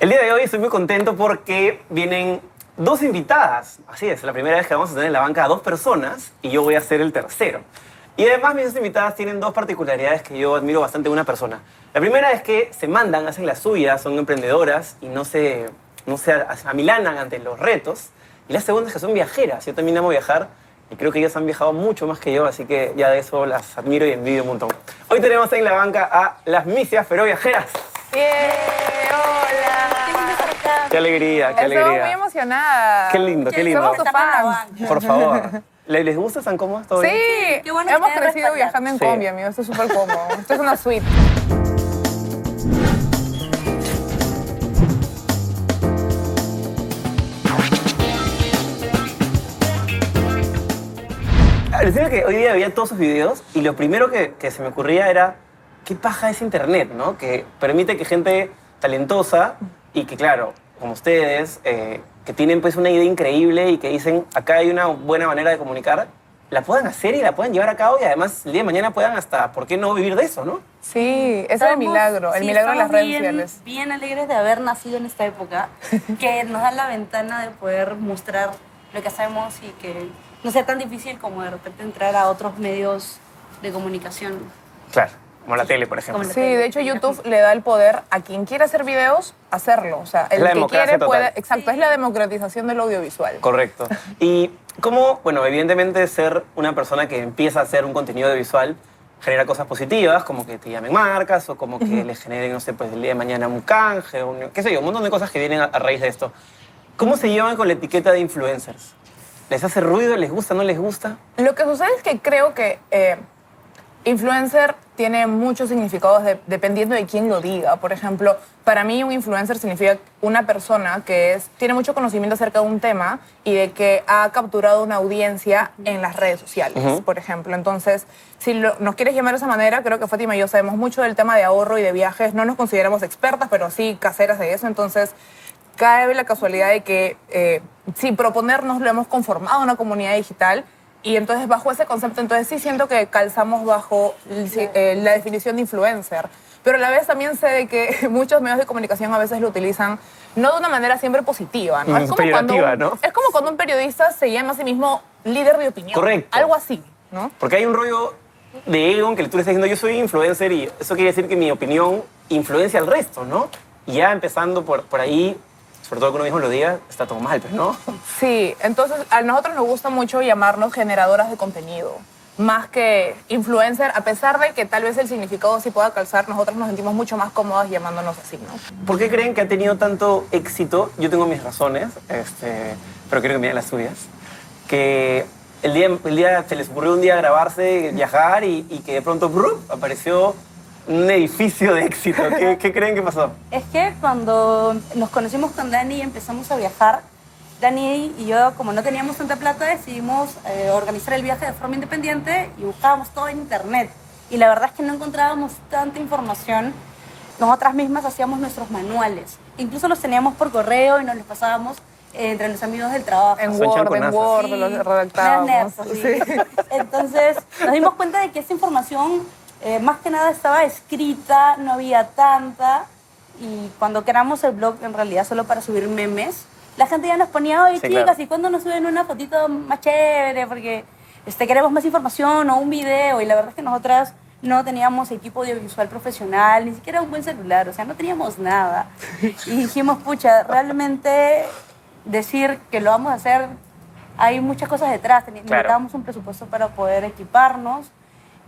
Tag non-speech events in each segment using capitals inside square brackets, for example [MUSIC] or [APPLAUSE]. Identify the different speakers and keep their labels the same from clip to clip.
Speaker 1: El día de hoy estoy muy contento porque vienen dos invitadas. Así es, la primera vez que vamos a tener en la banca a dos personas y yo voy a ser el tercero. Y además mis dos invitadas tienen dos particularidades que yo admiro bastante de una persona. La primera es que se mandan, hacen las suyas, son emprendedoras y no se, no se amilanan ante los retos. Y la segunda es que son viajeras. Yo también amo viajar y creo que ellas han viajado mucho más que yo, así que ya de eso las admiro y envidio un montón. Hoy tenemos en la banca a las misias pero viajeras.
Speaker 2: ¡Bien!
Speaker 1: Qué alegría, qué
Speaker 2: Estoy
Speaker 1: alegría.
Speaker 2: muy emocionada.
Speaker 1: Qué lindo, qué lindo.
Speaker 2: Somos tus fans.
Speaker 1: Por favor. ¿Les les gusta? ¿Están cómodos? ¿Todo
Speaker 2: Sí,
Speaker 1: bien?
Speaker 3: Qué bueno que
Speaker 2: hemos crecido
Speaker 3: respaldar.
Speaker 2: viajando en
Speaker 1: Sí.
Speaker 2: combi, amigo. Esto es súper cómodo. [LAUGHS] Esto es una suite.
Speaker 1: Decía que hoy día veía todos sus videos y lo primero que, que se me ocurría era qué paja es internet, ¿no? Que permite que gente talentosa y que, claro, como ustedes, eh, que tienen pues una idea increíble y que dicen acá hay una buena manera de comunicar, la puedan hacer y la puedan llevar a cabo y además el día de mañana puedan hasta, ¿por qué no vivir de eso, no?
Speaker 2: Sí, ese es el milagro, el
Speaker 3: sí,
Speaker 2: milagro de las redes
Speaker 3: bien-
Speaker 2: sociales.
Speaker 3: Bien alegres de haber nacido en esta época, [LAUGHS] que nos da la ventana de poder mostrar lo que hacemos y que no sea tan difícil como de repente entrar a otros medios de comunicación.
Speaker 1: Claro, como la tele, por ejemplo.
Speaker 2: Sí, de hecho YouTube le da el poder a quien quiera hacer videos, hacerlo. O sea, el
Speaker 1: la
Speaker 2: que quiere
Speaker 1: total.
Speaker 2: puede... Exacto, es la democratización del audiovisual.
Speaker 1: Correcto. [LAUGHS] Y cómo, bueno, evidentemente ser una persona que empieza a hacer un contenido visual genera cosas positivas, como que te llamen marcas o como que les generen, no sé, pues el día de mañana un canje, un, qué sé yo, un montón de cosas que vienen a, a raíz de esto. ¿Cómo se llevan con la etiqueta de influencers? ¿Les hace ruido? ¿Les gusta? ¿No les gusta?
Speaker 2: Lo que sucede es que creo que eh, influencer tiene muchos significados de- dependiendo de quién lo diga. Por ejemplo, para mí un influencer significa una persona que es, tiene mucho conocimiento acerca de un tema y de que ha capturado una audiencia en las redes sociales, por ejemplo. Entonces, si lo- nos quieres llamar de esa manera, creo que Fátima y yo sabemos mucho del tema de ahorro y de viajes. No nos consideramos expertas, pero sí caseras de eso. Entonces, cae la casualidad de que eh, sin proponernos lo hemos conformado una comunidad digital y entonces bajo ese concepto, entonces sí siento que calzamos bajo eh, la definición de influencer. Pero a la vez también sé de que [LAUGHS] muchos medios de comunicación a veces lo utilizan no de una manera siempre positiva, ¿no?
Speaker 1: Mm,
Speaker 2: cuando
Speaker 1: peyorativa,
Speaker 2: un-
Speaker 1: ¿no?
Speaker 2: es como cuando un periodista se llama a sí mismo líder de opinión.
Speaker 1: Correcto.
Speaker 2: Algo así, ¿no?
Speaker 1: Porque hay un rollo de ego en que tú le estás diciendo yo soy influencer y eso quiere decir que mi opinión influencia al resto, ¿no? Y ya empezando por, por ahí, sobre todo que uno mismo lo diga, está todo mal, pues, ¿no?
Speaker 2: Sí, entonces a nosotros nos gusta mucho llamarnos generadoras de contenido, más que influencer, a pesar de que tal vez el significado sí pueda calzar, nosotros nos sentimos mucho más cómodas llamándonos así, ¿no?
Speaker 1: ¿Por qué creen que ha tenido tanto éxito? Yo tengo mis razones, este, pero quiero que me den las suyas. Que el día, el día se les ocurrió un día grabarse, viajar y, y que de pronto ¡brup! apareció un edificio de éxito. ¿Qué, [LAUGHS] qué creen que pasó?
Speaker 3: Es que cuando nos conocimos con Dani y empezamos a viajar, Dani y yo, como no teníamos tanta plata, decidimos eh, organizar el viaje de forma independiente y buscábamos todo en internet. Y la verdad es que no encontrábamos tanta información. Nosotras mismas hacíamos nuestros manuales. Incluso los teníamos por correo y nos los pasábamos eh, entre los amigos del trabajo.
Speaker 2: En Word, en. Word,
Speaker 3: Sí,
Speaker 2: los redactábamos.
Speaker 3: nerds.
Speaker 2: Sí.
Speaker 3: Entonces nos dimos cuenta de que esa información eh, más que nada estaba escrita, no había tanta. Y cuando creamos el blog en realidad solo para subir memes, la gente ya nos ponía, oye
Speaker 1: Sí,
Speaker 3: chicas,
Speaker 1: claro.
Speaker 3: ¿y cuándo nos suben una fotito más chévere? Porque este, queremos más información o un video. Y la verdad es que nosotras no teníamos equipo audiovisual profesional, ni siquiera un buen celular, o sea, no teníamos nada. Y dijimos, pucha, realmente decir que lo vamos a hacer, hay muchas cosas detrás.
Speaker 1: Claro.
Speaker 3: Necesitábamos un presupuesto para poder equiparnos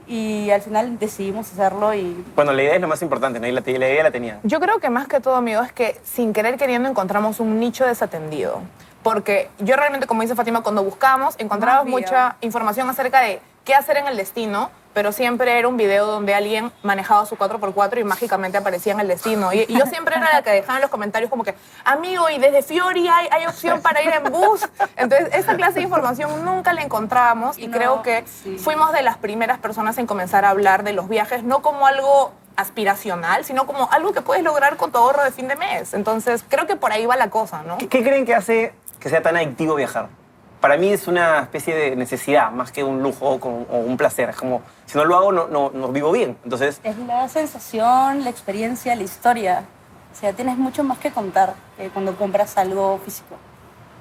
Speaker 3: y al final decidimos hacerlo y
Speaker 1: Bueno, la idea es lo más importante, ¿no? Y la, la idea la tenía.
Speaker 2: Yo creo que más que todo, amigo, es que sin querer queriendo encontramos un nicho desatendido. Porque yo realmente, como dice Fátima, cuando buscamos, encontramos mucha información acerca de qué hacer en el destino, pero siempre era un video donde alguien manejaba su 4x4 y mágicamente aparecía en el destino. Y, y yo siempre era la que dejaba en los comentarios como que, amigo, y desde Fiori hay, hay opción para ir en bus. Entonces, esa clase de información nunca la encontrábamos y,
Speaker 3: no,
Speaker 2: creo que
Speaker 3: sí.
Speaker 2: fuimos de las primeras personas en comenzar a hablar de los viajes, no como algo aspiracional, sino como algo que puedes lograr con tu ahorro de fin de mes. Entonces, creo que por ahí va la cosa, ¿no?
Speaker 1: ¿Qué, qué creen que hace que sea tan adictivo viajar? Para mí es una especie de necesidad más que un lujo o, o un placer. Es como, si no lo hago, no, no, no vivo bien. Entonces,
Speaker 3: es la sensación, la experiencia, la historia. O sea, tienes mucho más que contar eh, cuando compras algo físico.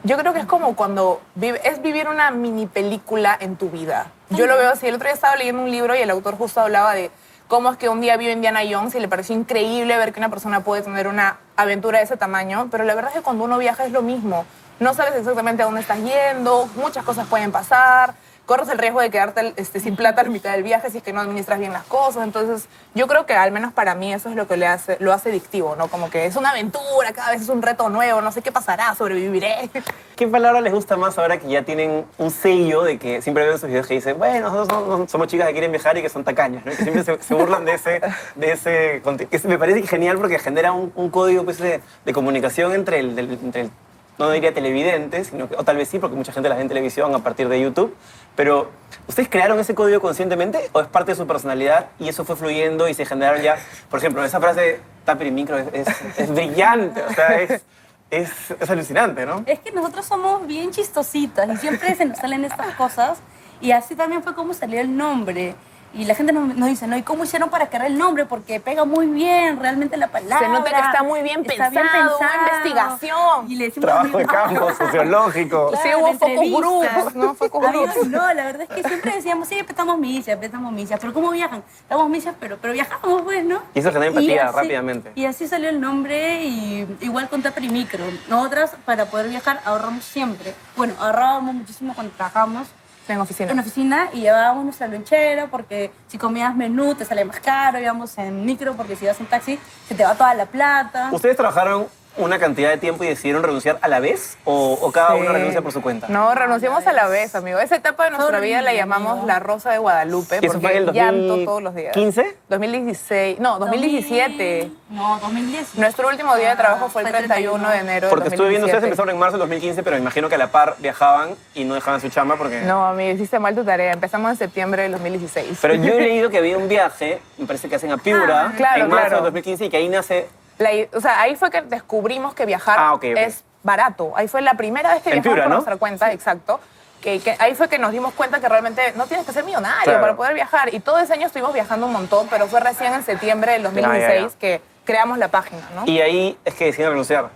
Speaker 2: Yo creo que es como cuando vive, es vivir una mini película en tu vida. Yo lo veo así. El otro día estaba leyendo un libro y el autor justo hablaba de cómo es que un día vio Indiana Jones y le pareció increíble ver que una persona puede tener una aventura de ese tamaño, pero la verdad es que cuando uno viaja es lo mismo. No sabes exactamente a dónde estás yendo, muchas cosas pueden pasar, corres el riesgo de quedarte este, sin plata a la mitad del viaje si es que no administras bien las cosas. Entonces, yo creo que al menos para mí eso es lo que le hace, lo hace adictivo, ¿no? Como que es una aventura, cada vez es un reto nuevo, no sé qué pasará, sobreviviré. [LAUGHS]
Speaker 1: ¿Qué palabra les gusta más ahora que ya tienen un sello de que siempre ven sus videos que dicen, bueno, nosotros somos, somos chicas que quieren viajar y que son tacañas, ¿no? Que siempre se, se burlan de ese, de ese que me parece genial porque genera un, un código pues, de, de comunicación entre el, del- entre el- no diría televidente, sino que, o tal vez sí, porque mucha gente la ve en televisión a partir de YouTube, pero ¿ustedes crearon ese código conscientemente o es parte de su personalidad y eso fue fluyendo y se generaron ya, por ejemplo, esa frase Tapir y micro es, es- es brillante, o sea, es, es, es alucinante, ¿no?
Speaker 3: Es que nosotros somos bien chistositas y siempre se nos salen estas cosas. Y así también fue como salió el nombre. Y la gente nos, nos dice, ¿no? ¿Y cómo hicieron para crear el nombre? Porque pega muy bien realmente la palabra.
Speaker 2: Se nota que está muy bien
Speaker 3: Está bien
Speaker 2: pensado, una
Speaker 3: pensado.
Speaker 2: investigación.
Speaker 3: Y le decimos,
Speaker 1: Trabajo de
Speaker 3: "Amigo,
Speaker 1: campo, sociológico. [LAUGHS]
Speaker 2: Sí, hubo focus groups, ¿no? Focus groups.
Speaker 3: No, la verdad es que siempre decíamos, sí, estamos millas, estamos millas. Pero ¿cómo viajan? Estamos millas, pero, pero viajamos, pues, ¿no?
Speaker 1: Y eso genera empatía
Speaker 3: así-
Speaker 1: rápidamente.
Speaker 3: Y así salió el nombre, y igual con Tupper y Micro. Nosotras, para poder viajar, ahorramos siempre. Bueno, ahorrábamos muchísimo cuando trabajamos
Speaker 2: En oficina.
Speaker 3: en oficina y llevábamos nuestra lonchera porque si comías menú te sale más caro, íbamos en micro porque si vas en taxi se te va toda la plata.
Speaker 1: ¿Ustedes trabajaron una cantidad de tiempo y decidieron renunciar a la vez o, o cada uno renuncia por su cuenta?
Speaker 2: No, renunciamos a la vez, amigo. Esa etapa de nuestra vida la llamamos
Speaker 3: amigo.
Speaker 2: la Rosa de Guadalupe.
Speaker 1: ¿Y eso
Speaker 2: porque
Speaker 1: fue el
Speaker 2: llanto todos los días.
Speaker 1: 2015?
Speaker 2: 2016. No, 2017.
Speaker 3: No, 2010.
Speaker 2: Nuestro último día de trabajo fue el
Speaker 3: Fue
Speaker 2: 31 de enero
Speaker 1: Porque estuve viendo, ustedes
Speaker 2: 2017.
Speaker 1: empezaron en marzo del 2015, pero me imagino que a la par viajaban y no dejaban su chamba porque...
Speaker 2: No, amigo, hiciste mal tu tarea. Empezamos en septiembre del 2016.
Speaker 1: Pero yo he [LAUGHS] leído que había un viaje, me parece que hacen a Piura,
Speaker 3: Ah,
Speaker 2: claro,
Speaker 1: en marzo
Speaker 2: claro.
Speaker 1: del 2015 y que ahí nace...
Speaker 2: La o sea, ahí fue que descubrimos que viajar
Speaker 1: Ah,
Speaker 2: es barato. Ahí fue la primera vez que
Speaker 1: En
Speaker 2: viajamos
Speaker 1: Piura,
Speaker 2: por
Speaker 1: ¿no?
Speaker 2: nuestra cuenta, exacto. Que, que ahí fue que nos dimos cuenta que realmente no tienes que ser millonario
Speaker 1: Claro.
Speaker 2: para poder viajar. Y todo ese año estuvimos viajando un montón, pero fue recién en septiembre del 2016
Speaker 1: Ya, ya, ya.
Speaker 2: que creamos la página, ¿no?
Speaker 1: Y ahí es que decidieron renunciar.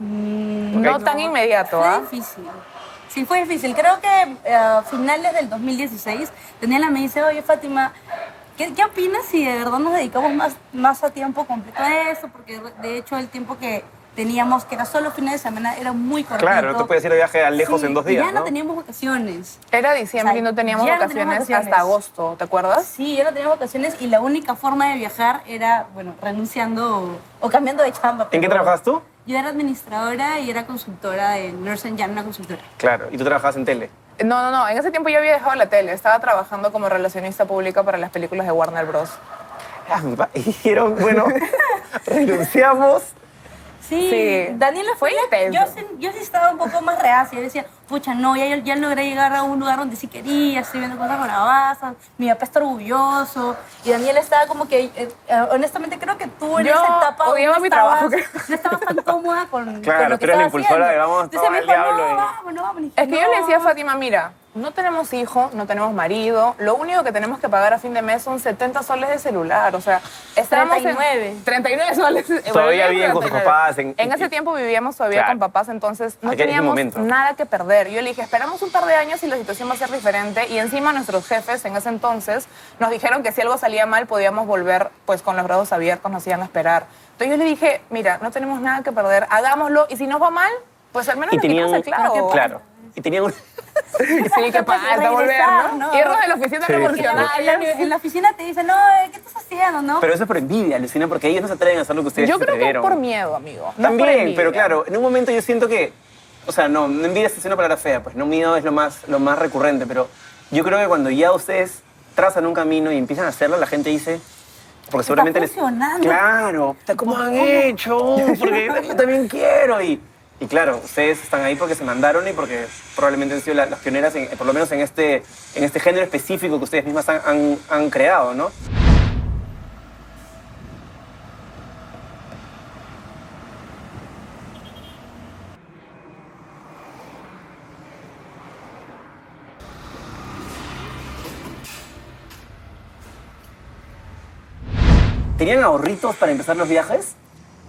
Speaker 2: no tan inmediato, ¿ah?
Speaker 3: Fue difícil. Sí, fue difícil. Creo que eh, a finales del 2016, Daniela me dice, oye, Fátima, ¿qué, qué opinas si de verdad nos dedicamos más, más a tiempo completo a eso? Porque de hecho el tiempo que teníamos, que era solo fines de semana, era muy cortito.
Speaker 1: Claro, no te puedes ir de viaje a lejos
Speaker 3: Sí,
Speaker 1: en dos días,
Speaker 3: ya no
Speaker 1: ¿no?
Speaker 3: teníamos vacaciones.
Speaker 2: Era diciembre
Speaker 3: O sea,
Speaker 2: y no teníamos
Speaker 3: no
Speaker 2: vacaciones,
Speaker 3: teníamos vacaciones.
Speaker 2: hasta agosto, ¿te acuerdas?
Speaker 3: Sí, ya no teníamos vacaciones y la única forma de viajar era, bueno, renunciando o, o cambiando de chamba.
Speaker 1: ¿En qué trabajabas tú?
Speaker 3: Yo era administradora y era consultora en Nurse Jan, una consultora.
Speaker 1: Claro, y tú trabajabas en tele.
Speaker 2: No, no, no. En ese tiempo yo había dejado la tele. Estaba trabajando como relacionista pública para las películas de Warner Bros.
Speaker 1: Ah, Y dijeron, bueno, [LAUGHS] renunciamos.
Speaker 3: Sí,
Speaker 2: Sí.
Speaker 3: Daniela
Speaker 2: Fue.
Speaker 3: Yo, sí- yo sí estaba un poco más reacia. Yo decía, pucha, no, ya, ya logré llegar a un lugar donde sí quería, estoy viendo cosas bravasas, mi papá está orgulloso. Y Daniela estaba como que, eh, eh, honestamente, creo que tú en
Speaker 2: Yo
Speaker 3: esa etapa
Speaker 2: odiaba
Speaker 3: no
Speaker 2: mi
Speaker 3: estabas-
Speaker 2: trabajo.
Speaker 3: No estabas tan cómoda con,
Speaker 1: Claro,
Speaker 3: con lo que
Speaker 1: tú eras la impulsora de vamos,
Speaker 3: Entonces me dijo,
Speaker 1: diablo
Speaker 3: no,
Speaker 1: y-
Speaker 3: vamos, no, vamos. Dije,
Speaker 2: Es que yo le decía a. Fátima, mira, no tenemos hijo, no tenemos marido, lo único que tenemos que pagar a fin de mes son 70 soles de celular, o sea, estábamos en-
Speaker 3: 39.
Speaker 2: 39 soles. [LAUGHS]
Speaker 1: Todavía viven con sus
Speaker 2: 39.
Speaker 1: papás, en-
Speaker 2: En, ese tiempo vivíamos todavía
Speaker 1: Claro.
Speaker 2: con papás, entonces no teníamos nada que perder. Yo le dije, esperamos un par de años y la situación va a ser diferente, y encima nuestros jefes en ese entonces nos dijeron que si algo salía mal podíamos volver pues con los brazos abiertos, nos iban a esperar. Entonces yo le dije, mira, no tenemos nada que perder, hagámoslo, y si nos va mal, pues al menos
Speaker 1: Y tenían,
Speaker 2: el clavo.
Speaker 1: claro, y tenían un... [LAUGHS]
Speaker 2: Sí, qué
Speaker 3: Pues,
Speaker 2: pasa, volver,
Speaker 3: regresar,
Speaker 2: ¿no? de la oficina
Speaker 1: Sí.
Speaker 3: En la,
Speaker 2: revolucionaria.
Speaker 3: en la oficina te dicen, no, eh, ¿qué estás haciendo, no?
Speaker 1: Pero eso es por envidia, Lucina, porque ellos no se atreven a hacer lo que ustedes
Speaker 2: Yo
Speaker 1: se
Speaker 2: creo que es por miedo, amigo. no es por
Speaker 1: También, pero claro, en un momento yo siento que, o sea, no, no envidia es una palabra fea, pues no miedo es lo más, lo más recurrente, pero yo creo que cuando ya ustedes trazan un camino y empiezan a hacerlo, la gente dice, porque
Speaker 3: Está
Speaker 1: seguramente les...
Speaker 3: funcionando.
Speaker 1: Claro, ¿cómo han hecho? Porque yo [LAUGHS] también quiero y... Y claro, ustedes están ahí porque se mandaron y porque probablemente han sido la- las pioneras, en- por lo menos en este, en este género específico que ustedes mismas han, han- han creado, ¿no? ¿Tenían ahorritos para empezar los viajes?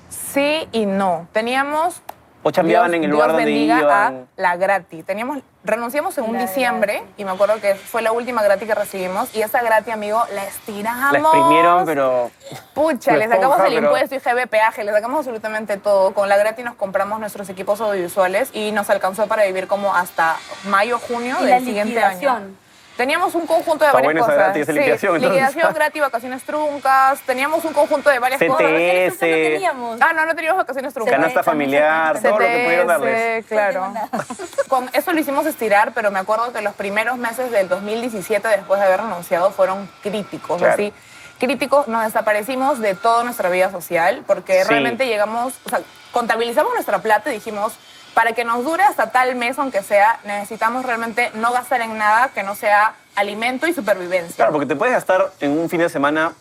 Speaker 2: Sí y no. Teníamos
Speaker 1: ¿O chambeaban en el lugar
Speaker 2: Dios
Speaker 1: donde
Speaker 2: bendiga
Speaker 1: iban?
Speaker 2: a la gratis. Teníamos, renunciamos en un
Speaker 3: La
Speaker 2: diciembre
Speaker 3: gratis.
Speaker 2: y me acuerdo que fue la última gratis que recibimos y esa gratis, amigo, la estiramos.
Speaker 1: La exprimieron, pero...
Speaker 2: Pucha, le sacamos
Speaker 1: esponja,
Speaker 2: el
Speaker 1: pero-
Speaker 2: impuesto, IGB, peaje, le sacamos absolutamente todo. Con la gratis nos compramos nuestros equipos audiovisuales y nos alcanzó para vivir como hasta mayo, junio
Speaker 3: Y
Speaker 2: del
Speaker 3: la
Speaker 2: siguiente año.
Speaker 3: liquidación.
Speaker 2: Teníamos un conjunto de
Speaker 1: Está
Speaker 2: varias cosas.
Speaker 1: gratis, liquidación,
Speaker 2: liquidación [LAUGHS] gratis, vacaciones truncas. Teníamos un conjunto de varias
Speaker 1: CTS.
Speaker 2: cosas.
Speaker 3: Eso no teníamos.
Speaker 2: Ah, no, no teníamos vacaciones truncas.
Speaker 1: Canasta familiar, todo lo que pudieron darles.
Speaker 2: CTS, claro. [LAUGHS] Con eso lo hicimos estirar, pero me acuerdo que los primeros meses del 2017, después de haber renunciado, fueron críticos.
Speaker 1: Claro.
Speaker 2: Así, críticos, nos desaparecimos de toda nuestra vida social, porque
Speaker 1: Sí.
Speaker 2: realmente llegamos, o sea, contabilizamos nuestra plata y dijimos, para que nos dure hasta tal mes, aunque sea, necesitamos realmente no gastar en nada que no sea alimento y supervivencia.
Speaker 1: Claro, porque te puedes gastar en un fin de semana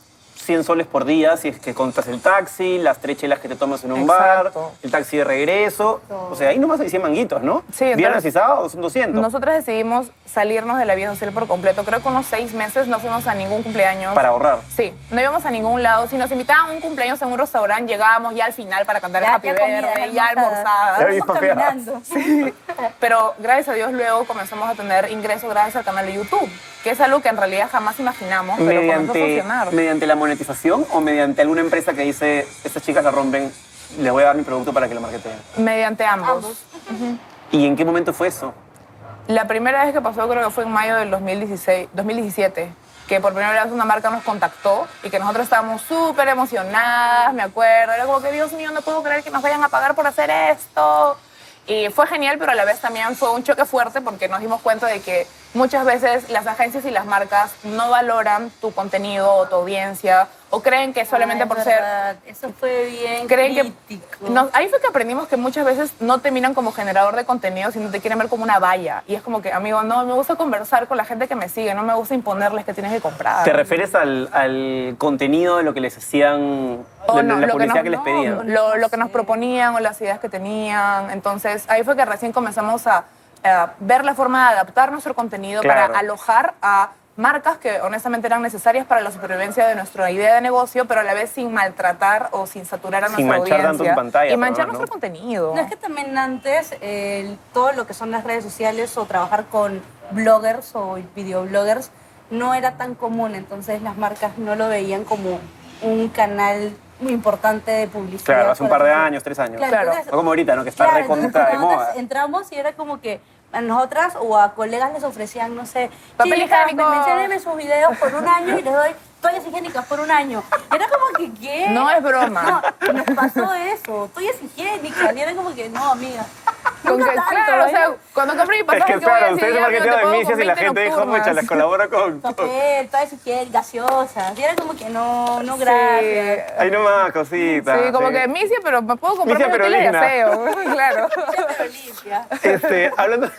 Speaker 1: 100 soles por día si es que contas el taxi, las tres chelas que te tomas en un
Speaker 2: Exacto.
Speaker 1: bar, el taxi de regreso. O sea, ahí nomás hay 100 manguitos, ¿no?
Speaker 2: Sí, entonces-
Speaker 1: Viernes y sábado son 200.
Speaker 2: Nosotros decidimos salirnos de la vida social por completo. Creo que unos seis meses no fuimos a ningún cumpleaños.
Speaker 1: Para ahorrar.
Speaker 2: Sí, no íbamos a ningún lado. Si nos invitaban a un cumpleaños en un restaurante, llegábamos ya al final para cantar el
Speaker 3: Ya-
Speaker 2: Happy
Speaker 3: ya comidas,
Speaker 2: Birthday, ya
Speaker 3: almorzadas. caminando. [LAUGHS]
Speaker 2: Pero gracias a Dios luego comenzamos a tener ingresos gracias al canal de YouTube, que es algo que en realidad jamás imaginamos, pero comenzó a
Speaker 1: Mediante,
Speaker 2: funcionar.
Speaker 1: mediante la monetización o mediante alguna empresa que dice, estas chicas la rompen, les voy a dar mi producto para que lo marketeen.
Speaker 2: Mediante ambos.
Speaker 3: Ambos.
Speaker 1: ¿Y en qué momento fue eso?
Speaker 2: La primera vez que pasó creo que fue en mayo del 2016, 2017, que por primera vez una marca nos contactó y que nosotros estábamos súper emocionadas, me acuerdo. Era como que, Dios mío, no puedo creer que nos vayan a pagar por hacer esto. Y fue genial, pero a la vez también fue un choque fuerte porque nos dimos cuenta de que muchas veces las agencias y las marcas no valoran tu contenido o tu audiencia o creen que solamente por
Speaker 3: es
Speaker 2: ser
Speaker 3: verdad. Eso fue bien
Speaker 2: creen
Speaker 3: crítico.
Speaker 2: que ahí fue que aprendimos que muchas veces no te miran como generador de contenido sino te quieren ver como una valla y es como que amigo no me gusta conversar con la gente que me sigue no me gusta imponerles que tienes que comprar
Speaker 1: ¿Te refieres al, al contenido de lo que les hacían,
Speaker 2: O
Speaker 1: de,
Speaker 2: no,
Speaker 1: la
Speaker 2: lo
Speaker 1: publicidad que,
Speaker 2: nos-
Speaker 1: les
Speaker 2: no,
Speaker 1: pedían?
Speaker 2: lo, lo que nos proponían o las ideas que tenían entonces ahí fue que recién comenzamos a, a ver la forma de adaptar nuestro contenido
Speaker 1: Claro.
Speaker 2: para alojar a marcas que honestamente eran necesarias para la supervivencia de nuestra idea de negocio, pero a la vez sin maltratar o sin saturar a
Speaker 1: Sin
Speaker 2: nuestra
Speaker 1: manchar tanto
Speaker 2: audiencia.
Speaker 1: tu pantalla,
Speaker 2: y manchar
Speaker 1: ¿no?
Speaker 2: nuestro contenido.
Speaker 3: No, es que también antes eh, todo lo que son las redes sociales o trabajar con bloggers o videobloggers no era tan común, entonces las marcas no lo veían como un canal muy importante de publicidad.
Speaker 1: Claro, hace un par de años, tres años.
Speaker 2: Claro.
Speaker 3: entonces-
Speaker 1: No como ahorita, ¿no? Que está
Speaker 3: Claro,
Speaker 1: recontra de moda.
Speaker 3: entramos y era como que a nosotras o a colegas les ofrecían, no sé,
Speaker 2: Papel
Speaker 3: "Chicas,
Speaker 2: higiénico".
Speaker 3: menciónenme sus videos por un año y les doy toallas higiénicas por un año. Era como que, ¿qué?
Speaker 2: No es broma.
Speaker 3: No, nos pasó eso, toallas higiénicas. Y era como que, no, amiga.
Speaker 2: Con que,
Speaker 3: tanto,
Speaker 2: claro, o
Speaker 3: ¿eh?
Speaker 2: sea, cuando compré mi
Speaker 1: Es
Speaker 2: pasaje,
Speaker 1: que
Speaker 2: ¿qué voy a
Speaker 1: claro,
Speaker 2: decir?
Speaker 1: ustedes se de misias y la
Speaker 2: 20
Speaker 1: gente dijo, mucha, las colabora con... [LAUGHS]
Speaker 3: Papel, toallas higiénicas, gaseosas. Y era como que, no, no,
Speaker 2: Sí.
Speaker 3: gracias.
Speaker 1: Ahí nomás, cositas.
Speaker 2: Sí, como
Speaker 1: sí.
Speaker 2: que misia, pero me puedo comprar
Speaker 1: Misia,
Speaker 2: mis
Speaker 1: pero
Speaker 2: hoteles de
Speaker 1: linda.
Speaker 2: aseo. [LAUGHS] claro.
Speaker 1: Este, hablando,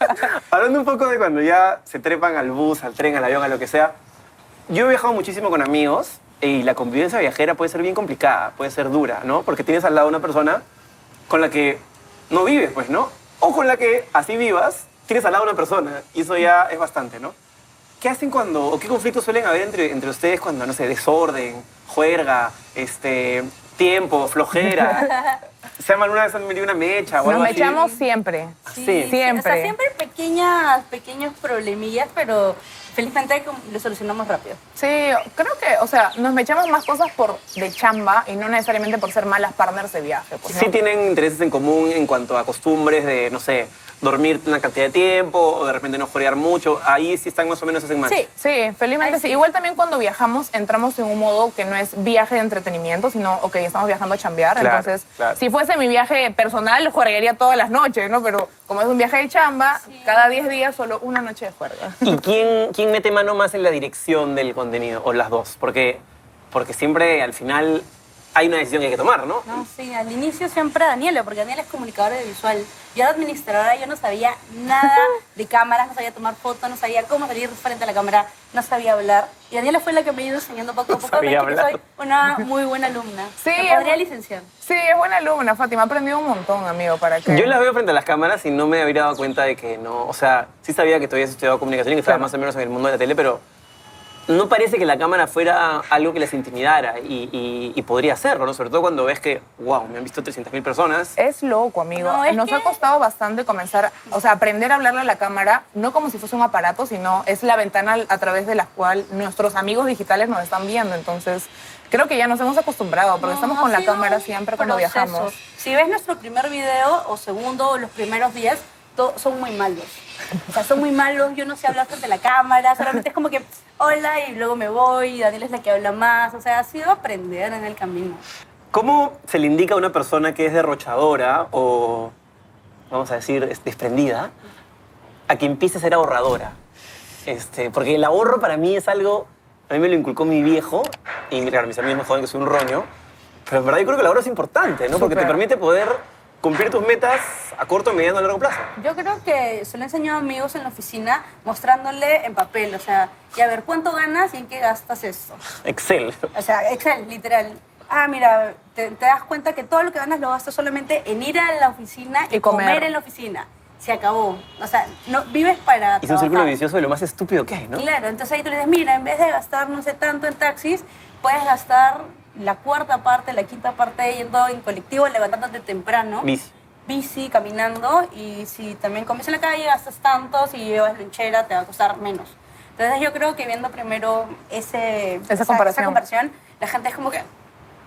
Speaker 1: [LAUGHS] hablando un poco de cuando ya se trepan al bus, al tren, al avión, a lo que sea. Yo he viajado muchísimo con amigos y la convivencia viajera puede ser bien complicada, puede ser dura, ¿no? Porque tienes al lado una persona con la que no vives, pues, ¿no? O con la que, así vivas, tienes al lado una persona y eso ya es bastante, ¿no? ¿Qué hacen cuando, o qué conflictos suelen haber entre, entre ustedes cuando, no sé, desorden, juerga, este, tiempo, flojera? [LAUGHS] ¿Se aman una vez han metido una mecha o
Speaker 2: Nos
Speaker 1: algo así?
Speaker 2: mechamos siempre.
Speaker 1: Sí.
Speaker 2: Siempre.
Speaker 3: O sea, siempre pequeñas, pequeños problemillas, pero felizmente como lo solucionamos rápido.
Speaker 2: Sí, creo que, o sea, nos mechamos más cosas por de chamba y no necesariamente por ser malas partners de viaje. Pues, ¿no?
Speaker 1: Sí tienen intereses en común en cuanto a costumbres de, no sé, dormir una cantidad de tiempo o de repente no jorear mucho. Ahí sí están más o menos hacen match.
Speaker 2: Sí, sí, felizmente
Speaker 3: Ay,
Speaker 2: sí.
Speaker 3: sí.
Speaker 2: Igual también cuando viajamos entramos en un modo que no es viaje de entretenimiento, sino, ok, estamos viajando a chambear.
Speaker 1: Claro,
Speaker 2: Entonces,
Speaker 1: claro.
Speaker 2: si fuese mi viaje personal, juergaría todas las noches, ¿no? Pero como es un viaje de chamba, cada 10 días solo una noche de juerga.
Speaker 1: ¿Y quién, quién mete mano más en la dirección del contenido? ¿O las dos? Porque, porque siempre al final hay una decisión que hay que tomar, ¿no?
Speaker 3: No, sí, al inicio siempre Daniela, porque Daniela es comunicadora de visual. Yo era administradora, yo no sabía nada de cámaras, no sabía tomar fotos, no sabía cómo salir frente a la cámara, no sabía hablar. Y Daniela fue la que me ha ido enseñando poco a poco.
Speaker 1: sabía
Speaker 3: que soy una muy buena alumna.
Speaker 2: Sí,
Speaker 3: Me
Speaker 2: es-
Speaker 3: podría licenciar.
Speaker 2: Sí, es buena alumna, Fátima. Ha aprendido un montón, amigo, para que...
Speaker 1: Yo las veo frente a las cámaras y no me había dado cuenta de que no, o sea, sí sabía que tú habías estudiado comunicación y que estabas
Speaker 2: Claro.
Speaker 1: más o menos en el mundo de la tele, pero no parece que la cámara fuera algo que les intimidara y, y- y podría hacerlo, ¿no? Sobre todo cuando ves que, wow, me han visto 300.000 personas.
Speaker 2: Es loco, amigo.
Speaker 3: No, es
Speaker 2: Nos
Speaker 3: que-
Speaker 2: ha costado bastante comenzar, o sea, aprender a hablarle a la cámara, no como si fuese un aparato, sino es la ventana a través de la cual nuestros amigos digitales nos están viendo. Entonces, creo que ya nos hemos acostumbrado, porque
Speaker 3: No,
Speaker 2: estamos con la cámara siempre cuando
Speaker 3: proceso.
Speaker 2: viajamos.
Speaker 3: Si ves nuestro primer video o segundo o los primeros días, son muy malos. O sea, son muy malos, yo no sé hablar frente a la cámara, solamente es como que hola y luego me voy, Daniel es la que habla más, o sea, ha sido aprender en el camino.
Speaker 1: ¿Cómo se le indica a una persona que es derrochadora o, vamos a decir, es desprendida, a que empiece a ser ahorradora? Este, porque el ahorro para mí es algo, a mí me lo inculcó mi viejo, y claro, mis amigos me joden que soy un roño, pero en verdad yo creo que el ahorro es importante, ¿no? Porque te permite poder cumplir tus metas a corto, mediano y largo plazo.
Speaker 3: Yo creo que se lo he enseñado a amigos en la oficina mostrándole en papel, o sea, y a ver cuánto ganas y en qué gastas esto.
Speaker 1: Excel.
Speaker 3: O sea, Excel, literal. Ah, mira, te, te das cuenta que todo lo que ganas lo gastas solamente en ir a la oficina y,
Speaker 2: Y comer.
Speaker 3: en la oficina. Se acabó. O sea, no vives para
Speaker 1: Y es un círculo vicioso de lo más estúpido que hay, ¿no?
Speaker 3: Claro, entonces ahí tú le dices, mira, en vez de gastar no sé tanto en taxis, puedes gastar la cuarta parte, la quinta parte yendo en colectivo, levantándote temprano.
Speaker 1: Bici.
Speaker 3: bici, caminando y si también comes en la calle gastas tanto, si llevas lonchera te va a costar menos. Entonces yo creo que viendo primero ese,
Speaker 2: Esa comparación.
Speaker 3: comparación, la gente es como que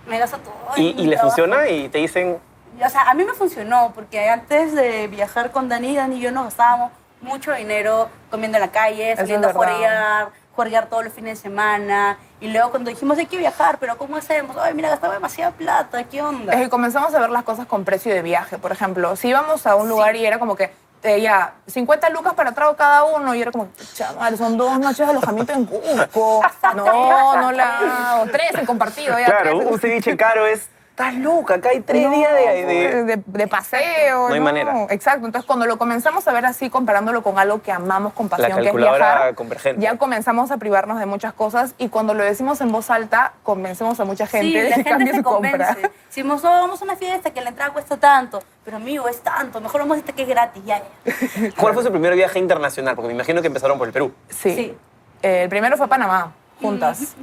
Speaker 3: me gasta todo.
Speaker 1: Y, y les
Speaker 3: trabajo".
Speaker 1: funciona y te dicen,
Speaker 3: O sea, a mí me funcionó porque antes de viajar con Dani, Dani y yo nos gastábamos mucho dinero comiendo en la calle, saliendo a
Speaker 2: verdad.
Speaker 3: Jugar todos los fines de semana. Y luego cuando dijimos hay que viajar, pero ¿cómo hacemos? Ay, mira, gastaba demasiada plata, ¿qué onda?
Speaker 2: Es que comenzamos a ver las cosas con precio de viaje. Por ejemplo, si íbamos a un lugar y era como que, eh, ya, 50 lucas para trago cada uno, y era como, chaval, son dos noches de alojamiento en Cusco. [LAUGHS] No, no la hago. Tres en compartido, ya.
Speaker 1: claro,
Speaker 2: tres
Speaker 1: un ceviche caro es, estás loca, acá hay tres
Speaker 2: No,
Speaker 1: días de... de-
Speaker 2: de, de paseo.
Speaker 1: No hay manera.
Speaker 2: Exacto. Entonces, cuando lo comenzamos a ver así, comparándolo con algo que amamos con pasión, que es viajar,
Speaker 1: convergente.
Speaker 2: ya comenzamos a privarnos de muchas cosas y cuando lo decimos en voz alta, convencemos a mucha gente
Speaker 3: Sí,
Speaker 2: de
Speaker 3: la
Speaker 2: que
Speaker 3: gente
Speaker 2: cambie
Speaker 3: se
Speaker 2: su compra.
Speaker 3: convence. [LAUGHS] Decimos, oh, vamos a una fiesta que la entrada cuesta tanto. Pero amigo, es tanto. Mejor vamos a esta que es gratis. Ya. [LAUGHS]
Speaker 1: ¿Cuál fue su primer viaje internacional? Porque me imagino que empezaron por el Perú.
Speaker 2: Sí.
Speaker 3: Sí.
Speaker 2: Eh, el primero fue a Panamá, juntas.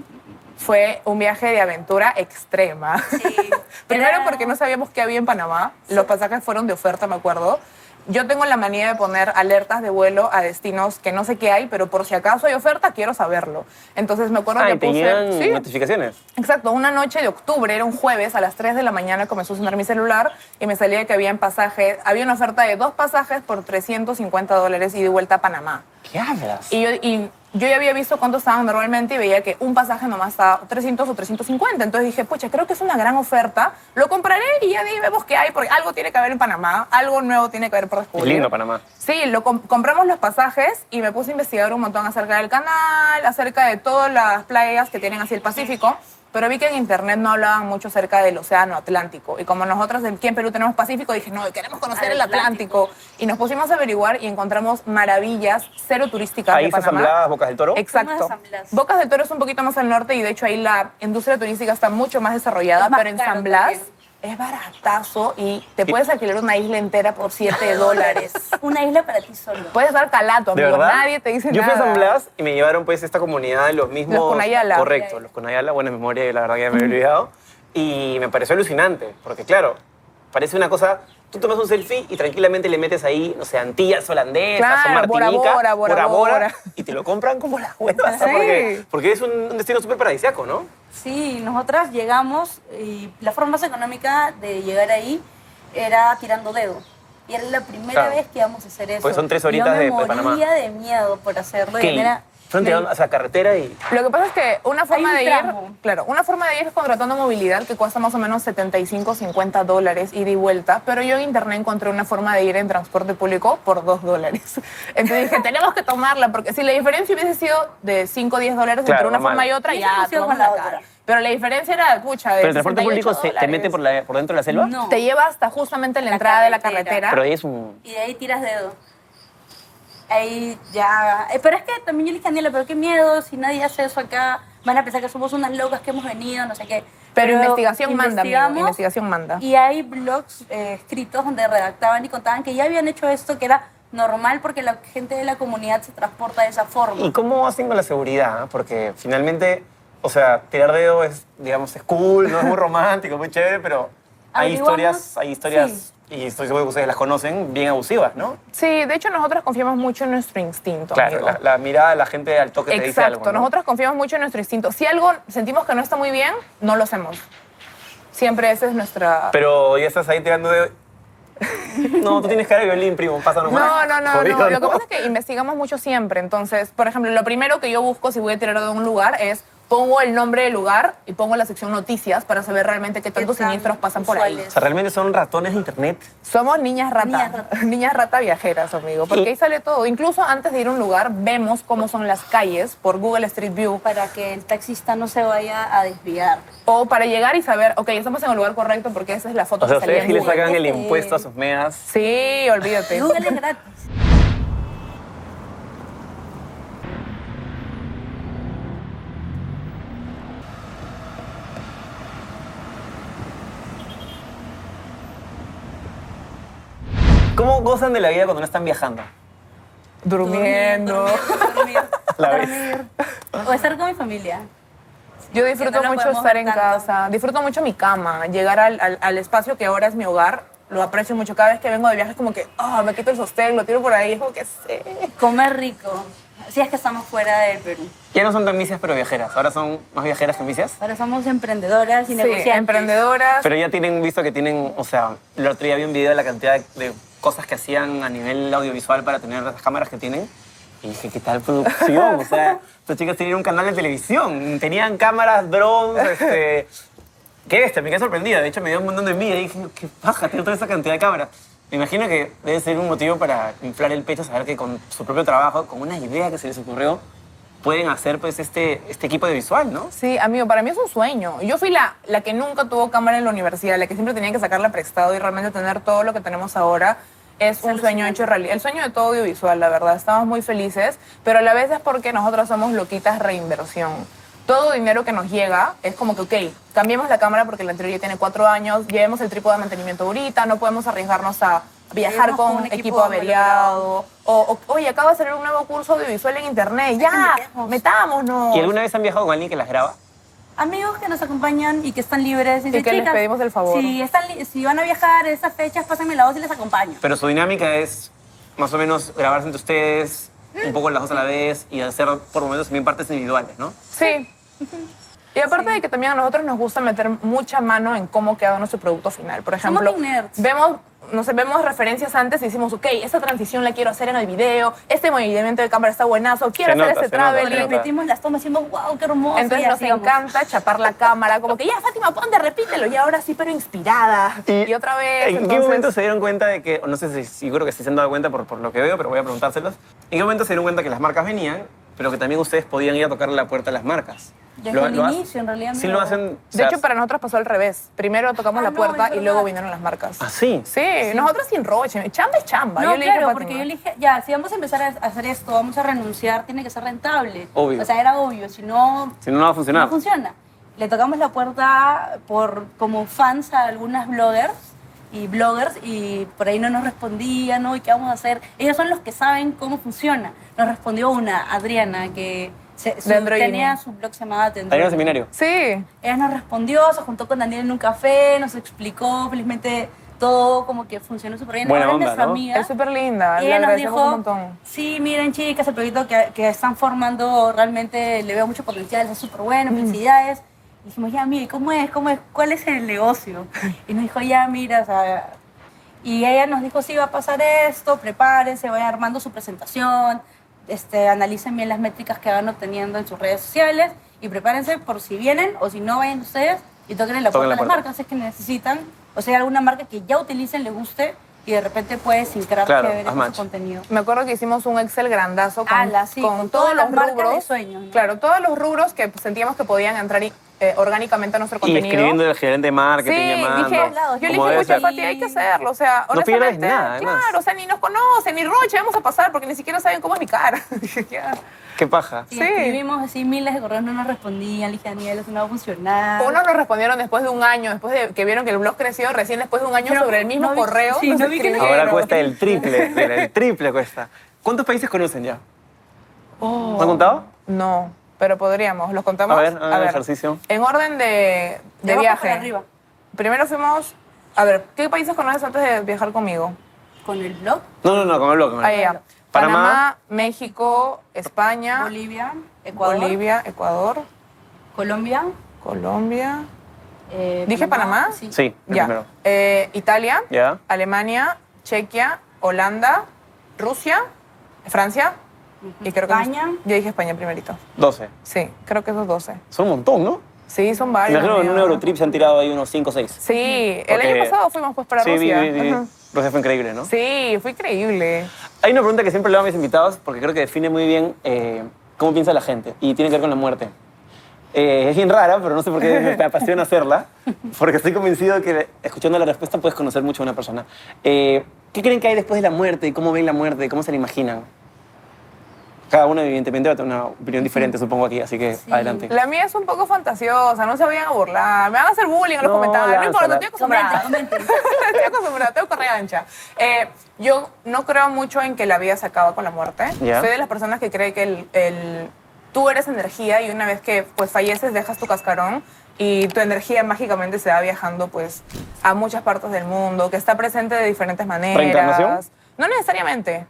Speaker 2: Fue un viaje de aventura extrema.
Speaker 3: Sí. [LAUGHS]
Speaker 2: Primero
Speaker 3: Era-
Speaker 2: porque no sabíamos qué había en Panamá. Los pasajes fueron de oferta, me acuerdo. Yo tengo la manía de poner alertas de vuelo a destinos que no sé qué hay, pero por si acaso hay oferta, quiero saberlo. Entonces me acuerdo
Speaker 1: Ah,
Speaker 2: que puse... Sí,
Speaker 1: notificaciones.
Speaker 2: Exacto, una noche de octubre, era un jueves, a las 3 de la mañana comenzó a sonar mi celular y me salía que había en pasaje, había una oferta de dos pasajes por 350 dólares y de vuelta a Panamá.
Speaker 1: ¿Qué hablas?
Speaker 2: Y yo, y yo ya había visto cuánto estaban normalmente y veía que un pasaje nomás estaba 300 o 350. Entonces dije, pucha, creo que es una gran oferta. Lo compraré y ya ahí vemos qué hay, porque algo tiene que haber en Panamá, algo nuevo tiene que haber por
Speaker 1: Es
Speaker 2: descubrir.
Speaker 1: lindo Panamá.
Speaker 2: Sí, lo com- compramos los pasajes y me puse a investigar un montón acerca del canal, acerca de todas las playas que tienen así el Pacífico, pero vi que en internet no hablaban mucho acerca del océano Atlántico. Y como nosotros aquí en Perú tenemos Pacífico, dije, no, queremos conocer el Atlántico. Y nos pusimos a averiguar y encontramos maravillas cero turísticas
Speaker 1: Ahí
Speaker 2: de
Speaker 1: está
Speaker 2: Panamá.
Speaker 1: San Blas, Bocas del Toro.
Speaker 2: Exacto. Bocas del Toro es un poquito más al norte y de hecho ahí la industria turística está mucho más desarrollada,
Speaker 3: Es más
Speaker 2: pero en San Blas
Speaker 3: también.
Speaker 2: Es baratazo y te puedes alquilar una isla entera por 7 [LAUGHS] dólares.
Speaker 3: Una isla para ti solo.
Speaker 2: Puedes dar calato,
Speaker 1: ¿De
Speaker 2: amigo.
Speaker 1: verdad?
Speaker 2: Nadie te dice
Speaker 1: Yo
Speaker 2: nada.
Speaker 1: fui a San Blas y me llevaron pues esta comunidad de los mismos...
Speaker 2: Los Cunayala.
Speaker 1: Correcto, los Cunayala. Buena memoria, la verdad que ya me había olvidado. Y me pareció alucinante, porque claro, parece una cosa... Tú tomas un selfie y tranquilamente le metes ahí, no sé, Antillas holandesas
Speaker 2: Claro,
Speaker 1: o
Speaker 2: Bora
Speaker 1: Martinica,
Speaker 2: Bora, Bora Bora.
Speaker 1: y te lo compran como las huevas,
Speaker 2: Sí.
Speaker 1: porque, porque es un, destino súper paradisíaco, ¿no?
Speaker 3: Sí, nosotras llegamos y la forma más económica de llegar ahí era tirando dedo. Y era la primera
Speaker 1: Claro.
Speaker 3: vez que íbamos a hacer eso.
Speaker 1: Pues son tres
Speaker 3: Y
Speaker 1: horitas
Speaker 3: Yo me
Speaker 1: de- de Panamá.
Speaker 3: moría de miedo por hacerlo. y
Speaker 1: Que
Speaker 3: era-
Speaker 1: fueron
Speaker 3: me-
Speaker 1: tirando hacia la carretera y...
Speaker 2: Lo que pasa es que una forma
Speaker 3: un
Speaker 2: de
Speaker 3: tramo.
Speaker 2: ir, claro, una forma de ir es contratando movilidad que cuesta más o menos 75, 50 dólares ida y vuelta, pero yo en internet encontré una forma de ir en transporte público por 2 dólares. [LAUGHS] Entonces dije, tenemos que tomarla, porque si la diferencia hubiese sido de 5 o 10 dólares
Speaker 1: Claro,
Speaker 2: entre una
Speaker 1: normal.
Speaker 2: forma y otra,
Speaker 3: Y
Speaker 2: ya, tomamos
Speaker 3: la
Speaker 2: la cara.
Speaker 3: otra.
Speaker 2: Pero la diferencia era, pucha, de
Speaker 1: Pero el transporte
Speaker 2: 68
Speaker 1: público se, te mete por, la- por dentro de la selva.
Speaker 3: No.
Speaker 2: Te lleva hasta justamente la
Speaker 3: La
Speaker 2: entrada de la
Speaker 3: carretera.
Speaker 2: carretera.
Speaker 1: Pero ahí es un...
Speaker 3: Y de ahí tiras dedo. Ahí ya. eh, Pero es que también yo le dije a Daniela, pero qué miedo, si nadie hace eso acá, van a pensar que somos unas locas que hemos venido, no sé qué.
Speaker 2: Pero investigación manda, amigo, investigación manda.
Speaker 3: Y hay blogs eh, escritos donde redactaban y contaban que ya habían hecho esto, que era normal porque la gente de la comunidad se transporta de esa forma.
Speaker 1: ¿Y cómo hacen con la seguridad? Porque finalmente, o sea, tirar dedo es, digamos, es cool, no es muy romántico, muy chévere, pero hay historias, hay historias,
Speaker 3: sí.
Speaker 1: Y estoy seguro que ustedes las conocen, bien abusivas, ¿no?
Speaker 2: Sí, de hecho nosotros confiamos mucho en nuestro instinto.
Speaker 1: Claro, la, la mirada de la gente al toque te dice
Speaker 2: Exacto,
Speaker 1: algo, ¿no?
Speaker 2: nosotros confiamos mucho en nuestro instinto. Si algo sentimos que no está muy bien, no lo hacemos. Siempre esa es nuestra...
Speaker 1: Pero ya estás ahí tirando de... [LAUGHS] No, tú tienes cara de violín, primo, pásanos más.
Speaker 2: No, no, no,
Speaker 1: Jodido,
Speaker 2: no. Lo que pasa es que investigamos mucho siempre. Entonces, por ejemplo, lo primero que yo busco si voy a tirar de un lugar es pongo el nombre del lugar y pongo la sección noticias para saber realmente qué tantos
Speaker 3: tan
Speaker 2: siniestros pasan por ahí.
Speaker 1: O sea, realmente son ratones de internet.
Speaker 2: Somos niñas rata.
Speaker 3: Niñas [LAUGHS] rata.
Speaker 2: Niñas rata viajeras, amigo. Porque
Speaker 1: Y-
Speaker 2: ahí sale todo. Incluso antes de ir a un lugar, vemos cómo son las calles por Google Street View.
Speaker 3: Para que el taxista no se vaya a desviar.
Speaker 2: O para llegar y saber, ok, estamos en el lugar correcto porque esa es la foto
Speaker 1: O sea,
Speaker 2: que salía
Speaker 1: ustedes
Speaker 2: en
Speaker 1: sí le sacan el impuesto a sus meas.
Speaker 2: Sí, olvídate.
Speaker 3: Google es gratis.
Speaker 1: ¿Cómo gozan de la vida cuando no están viajando?
Speaker 2: Durmiendo.
Speaker 3: Dormir. [LAUGHS]
Speaker 1: La
Speaker 3: dormir. O estar con mi familia.
Speaker 2: Yo disfruto
Speaker 3: no
Speaker 2: mucho estar en
Speaker 3: tanto.
Speaker 2: casa, disfruto mucho mi cama, llegar al, al- al espacio que ahora es mi hogar, lo aprecio mucho. Cada vez que vengo de viaje es como que, ah, me quito el sostén, lo tiro por ahí, es como que sé.
Speaker 3: Comer rico. Si es que estamos fuera del Perú.
Speaker 1: Ya no son tan misias, pero viajeras. Ahora son más viajeras que misias.
Speaker 3: Ahora somos emprendedoras y
Speaker 2: Sí,
Speaker 3: negociantes.
Speaker 2: emprendedoras.
Speaker 1: Pero ya tienen visto que tienen, o sea, el otro día vi un video de la cantidad de, de cosas que hacían a nivel audiovisual para tener las cámaras que tienen. Y dije, ¿qué tal producción? O sea, estas chicas tenían un canal de televisión, tenían cámaras, drones, este... Qué bestia, me quedé sorprendida. De hecho, me dio un montón de envidia y dije, qué paja, tengo toda esa cantidad de cámaras. Me imagino que debe ser un motivo para inflar el pecho, saber que con su propio trabajo, con una idea que se les ocurrió, pueden hacer pues este, este equipo de visual, ¿no?
Speaker 2: Sí, amigo, para mí es un sueño. Yo fui la, la que nunca tuvo cámara en la universidad, la que siempre tenía que sacarla prestado y realmente tener todo lo que tenemos ahora. Es un sueño hecho realidad. El sueño de todo audiovisual, la verdad. Estamos muy felices, pero a la vez es porque nosotros somos loquitas reinversión. Todo dinero que nos llega es como que, ok, cambiemos la cámara porque la anterior ya tiene cuatro años, llevemos el trípode de mantenimiento ahorita, no podemos arriesgarnos a viajar con
Speaker 3: con
Speaker 2: un equipo,
Speaker 3: equipo
Speaker 2: averiado. O, o, oye, acaba de salir un nuevo curso audiovisual en internet. Ya, metámonos.
Speaker 1: ¿Y alguna vez han viajado con alguien que las graba?
Speaker 3: Amigos que nos acompañan y que están libres.
Speaker 2: Y que les
Speaker 3: "Chicas,
Speaker 2: pedimos el favor".
Speaker 3: Si, están li- si van a viajar esas fechas, pásenme la voz y les acompaño.
Speaker 1: Pero su dinámica es más o menos grabarse entre ustedes, un poco las dos a la vez y hacer por momentos también partes individuales, ¿no?
Speaker 2: Sí. [LAUGHS] Y aparte de que también a nosotros nos gusta meter mucha mano en cómo queda nuestro producto final. Por ejemplo, vemos, no sé, vemos referencias antes y decimos, ok, esta transición la quiero hacer en el video, este movimiento de cámara está buenazo, quiero
Speaker 1: Se
Speaker 2: hacer
Speaker 1: nota,
Speaker 2: este
Speaker 1: se nota,
Speaker 2: traveling.
Speaker 1: se nota.
Speaker 3: Repetimos las tomas diciendo, wow, qué hermoso.
Speaker 2: Entonces
Speaker 3: y
Speaker 2: nos encanta chapar la cámara, como que ya, Fátima, ponte, repítelo, y ahora sí, pero inspirada. Y, otra vez.
Speaker 1: ¿En qué momento se dieron cuenta de que, no sé si seguro que sí se han dado cuenta por, por lo que veo, pero voy a preguntárselos. ¿En qué momento se dieron cuenta que las marcas venían, pero que también ustedes podían ir a tocarle la puerta a las marcas?
Speaker 3: Desde
Speaker 1: Lo-
Speaker 3: el
Speaker 1: lo ha-
Speaker 3: inicio, en realidad.
Speaker 1: Sí lo hacen. o
Speaker 2: De
Speaker 1: sea,
Speaker 2: hecho, para nosotros pasó al revés. Primero tocamos
Speaker 3: Ah,
Speaker 2: la puerta y luego vinieron las marcas.
Speaker 1: ¿Ah, sí?
Speaker 2: Sí, nosotros sin roche. Chamba es chamba.
Speaker 3: No,
Speaker 2: yo le dije a
Speaker 3: claro, porque yo le dije, ya, si vamos a empezar a hacer esto, vamos a renunciar, tiene que ser rentable.
Speaker 1: Obvio.
Speaker 3: O sea, era obvio, si no,
Speaker 1: Si no, no va a funcionar.
Speaker 3: no funciona. Le tocamos la puerta por como fans a algunas bloggers y bloggers y por ahí no nos respondían, ¿no? ¿Y qué vamos a hacer? Ellos son los que saben cómo funciona. Nos respondió una, Adriana, que se- su- tenía su blog se llamaba The
Speaker 1: Hay un seminario.
Speaker 2: Sí.
Speaker 3: Ella nos respondió, se juntó con Daniel en un café, nos explicó, felizmente todo como que funcionó súper bien.
Speaker 1: Buena onda, ¿no?
Speaker 3: amiga.
Speaker 2: Es súper linda.
Speaker 3: Y ella nos dijo,
Speaker 2: un montón.
Speaker 3: sí, miren chicas, el proyecto que, que están formando realmente le veo mucho potencial, es súper bueno,
Speaker 2: Mm.
Speaker 3: felicidades. Y dijimos, ya, mire, ¿cómo es? ¿Cómo es? ¿Cuál es el negocio? Y nos dijo, ya, mira, o sea... Y ella nos dijo, sí, va a pasar esto, prepárense, vayan armando su presentación, este, analicen bien las métricas que van obteniendo en sus redes sociales y prepárense por si vienen o si no vayan ustedes y toquen en la puerta
Speaker 1: la
Speaker 3: a las marcas, es que necesitan, o sea, alguna marca que ya utilicen, le guste y de repente puede sincrar
Speaker 1: Claro,
Speaker 3: su contenido.
Speaker 2: Me acuerdo que hicimos un Excel grandazo con,
Speaker 3: Ala, sí,
Speaker 2: con
Speaker 3: con
Speaker 2: todos
Speaker 3: todas
Speaker 2: los
Speaker 3: las marcas
Speaker 2: rubros.
Speaker 3: de sueños, ¿no?
Speaker 2: Claro, todos los rubros que sentíamos que podían entrar y eh, orgánicamente a nuestro
Speaker 1: Y
Speaker 2: contenido.
Speaker 1: escribiendo el gerente de marketing,
Speaker 2: Sí,
Speaker 1: llamando.
Speaker 2: dije, yo le dije, escucha. Fati, hay que hacerlo. O sea,
Speaker 1: No pierdes nada, además.
Speaker 2: claro, o sea, ni nos conocen, ni Roche, vamos a pasar porque ni siquiera saben cómo es mi cara. [LAUGHS]
Speaker 1: Qué paja.
Speaker 3: Y
Speaker 2: Sí.
Speaker 3: escribimos así miles de correos, no nos respondían. Le dije, Daniel, eso no va a funcionar.
Speaker 2: Unos nos respondieron después de un año, después de que vieron que el blog creció, recién después de un año
Speaker 3: Pero
Speaker 2: sobre el mismo
Speaker 3: no vi-
Speaker 2: correo.
Speaker 3: sí, no vi que.
Speaker 1: Ahora cuesta el triple, el triple cuesta. ¿Cuántos países conocen ya?
Speaker 2: Oh.
Speaker 1: ¿No han contado?
Speaker 2: No, pero podríamos. ¿Los contamos?
Speaker 1: A ver, hagan el ejercicio.
Speaker 2: En orden de, de viaje.
Speaker 3: para arriba.
Speaker 2: Primero fuimos. A ver, ¿qué países conoces antes de viajar conmigo?
Speaker 3: Con el blog,
Speaker 1: No, no, no, con el blog. con el
Speaker 2: Ahí ya.
Speaker 1: Panamá.
Speaker 2: Panamá, México, España,
Speaker 3: Bolivia, Ecuador,
Speaker 2: Bolivia, Ecuador,
Speaker 3: Colombia.
Speaker 2: Colombia.
Speaker 3: eh,
Speaker 2: ¿Dije Panamá?
Speaker 3: Sí.
Speaker 2: Ya.
Speaker 1: primero.
Speaker 2: Eh, Italia,
Speaker 1: Ya.
Speaker 2: Alemania, Chequia, Holanda, Rusia, Francia. Y creo que
Speaker 3: España.
Speaker 2: Yo dije España primerito.
Speaker 1: 12.
Speaker 2: Sí, creo que esos 12.
Speaker 1: Son un montón, ¿no?
Speaker 2: Sí, son varios.
Speaker 1: Imagino que en un. Eurotrip se han tirado ahí unos 5 o 6.
Speaker 2: Sí, el
Speaker 1: Porque-
Speaker 2: año pasado fuimos pues para
Speaker 1: sí,
Speaker 2: Rusia.
Speaker 1: vi, vi, vi.
Speaker 2: Ajá.
Speaker 1: Rusia fue increíble, ¿no?
Speaker 2: Sí, fue increíble.
Speaker 1: Hay una pregunta que siempre le hago a mis invitados porque creo que define muy bien eh, cómo piensa la gente y tiene que ver con la muerte. Eh, es bien rara, pero no sé por qué me [LAUGHS] apasiona hacerla, porque estoy convencido de que escuchando la respuesta puedes conocer mucho a una persona. Eh, ¿Qué creen que hay después de la muerte? ¿Cómo ven la muerte? ¿Cómo se la imaginan? Cada uno, evidentemente, va a tener una opinión diferente, supongo, aquí, así que
Speaker 3: Sí.
Speaker 1: adelante.
Speaker 2: La mía es un poco fantasiosa, no se vayan a burlar. Me van a hacer bullying en los
Speaker 1: No,
Speaker 2: comentarios. No importa, estoy acostumbrada.
Speaker 3: Comenten, [LAUGHS]
Speaker 2: estoy acostumbrada, tengo correa ancha. Eh, yo no creo mucho en que la vida se acaba con la muerte.
Speaker 1: Ya.
Speaker 2: Soy de las personas que cree que el, el- tú eres energía y una vez que pues, falleces dejas tu cascarón y tu energía mágicamente se va viajando pues, a muchas partes del mundo, que está presente de diferentes maneras.
Speaker 1: ¿Reencarnación?
Speaker 2: No necesariamente.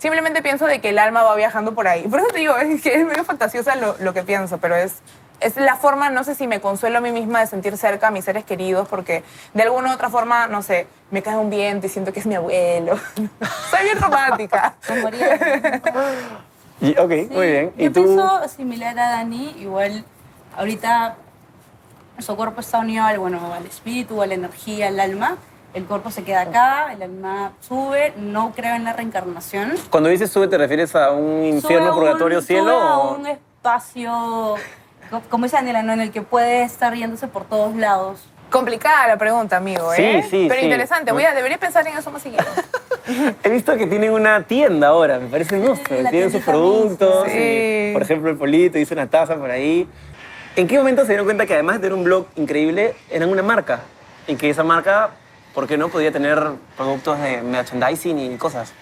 Speaker 2: Simplemente pienso de que el alma va viajando por ahí. Por eso te digo, [LAUGHS] es que es medio fantasiosa lo, lo que pienso, pero es, es la forma, no sé si me consuelo a mí misma de sentir cerca a mis seres queridos, porque de alguna u otra forma, no sé, me cae un viento y siento que es mi abuelo. [LAUGHS] Soy bien romántica.
Speaker 1: Y- ok,
Speaker 3: Sí,
Speaker 1: muy bien. ¿Y
Speaker 3: Yo
Speaker 1: tú?
Speaker 3: pienso similar a Dani, igual ahorita su cuerpo está unido al, bueno, al espíritu, a la energía, al alma. El cuerpo se queda acá, el alma sube, no creo en la reencarnación.
Speaker 1: Cuando dices sube, ¿te refieres a un infierno,
Speaker 3: Sube a un-
Speaker 1: purgatorio, cielo?
Speaker 3: sube a
Speaker 1: o-
Speaker 3: un espacio, co- como dice Daniela, ¿no? en el que puede estar yéndose por todos lados.
Speaker 2: Complicada la pregunta, amigo,
Speaker 1: Sí,
Speaker 2: ¿eh?
Speaker 1: sí,
Speaker 2: Pero
Speaker 1: sí.
Speaker 2: interesante. Voy a, debería pensar en eso más seguido. [LAUGHS]
Speaker 1: He visto que tienen una tienda ahora, me parece
Speaker 3: la
Speaker 1: Tienen sus productos, y,
Speaker 2: Sí.
Speaker 1: por ejemplo, el polito hizo una taza por ahí. ¿En qué momento se dieron cuenta que además de tener un blog increíble, eran una marca? Y que esa marca, ¿por qué no podía tener productos de merchandising y cosas?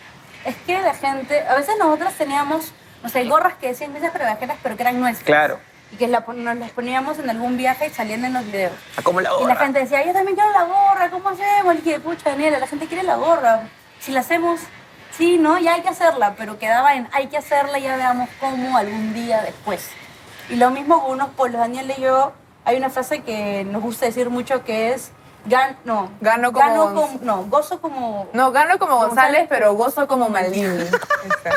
Speaker 3: Es que la gente, a veces nosotros teníamos, no sé, gorras que decían mesas para viajeras, pero que eran nuestras.
Speaker 1: Claro.
Speaker 3: Y que la nos las poníamos en algún viaje y salían en los videos.
Speaker 1: Ah, como la
Speaker 3: Y la
Speaker 1: gorra.
Speaker 3: gente decía, yo también quiero la gorra, ¿cómo hacemos? Y que, pucha, Daniela, la gente quiere la gorra. Si la hacemos, sí, ¿no? Ya hay que hacerla, pero quedaba en, hay que hacerla, ya veamos cómo algún día después. Y lo mismo con unos polos. Daniel y yo, hay una frase que nos gusta decir mucho que es, gan, no,
Speaker 2: Gano como Gonz-
Speaker 3: como- no, gozo como...
Speaker 2: No, gano como González,
Speaker 3: González,
Speaker 2: pero gozo como Maldini.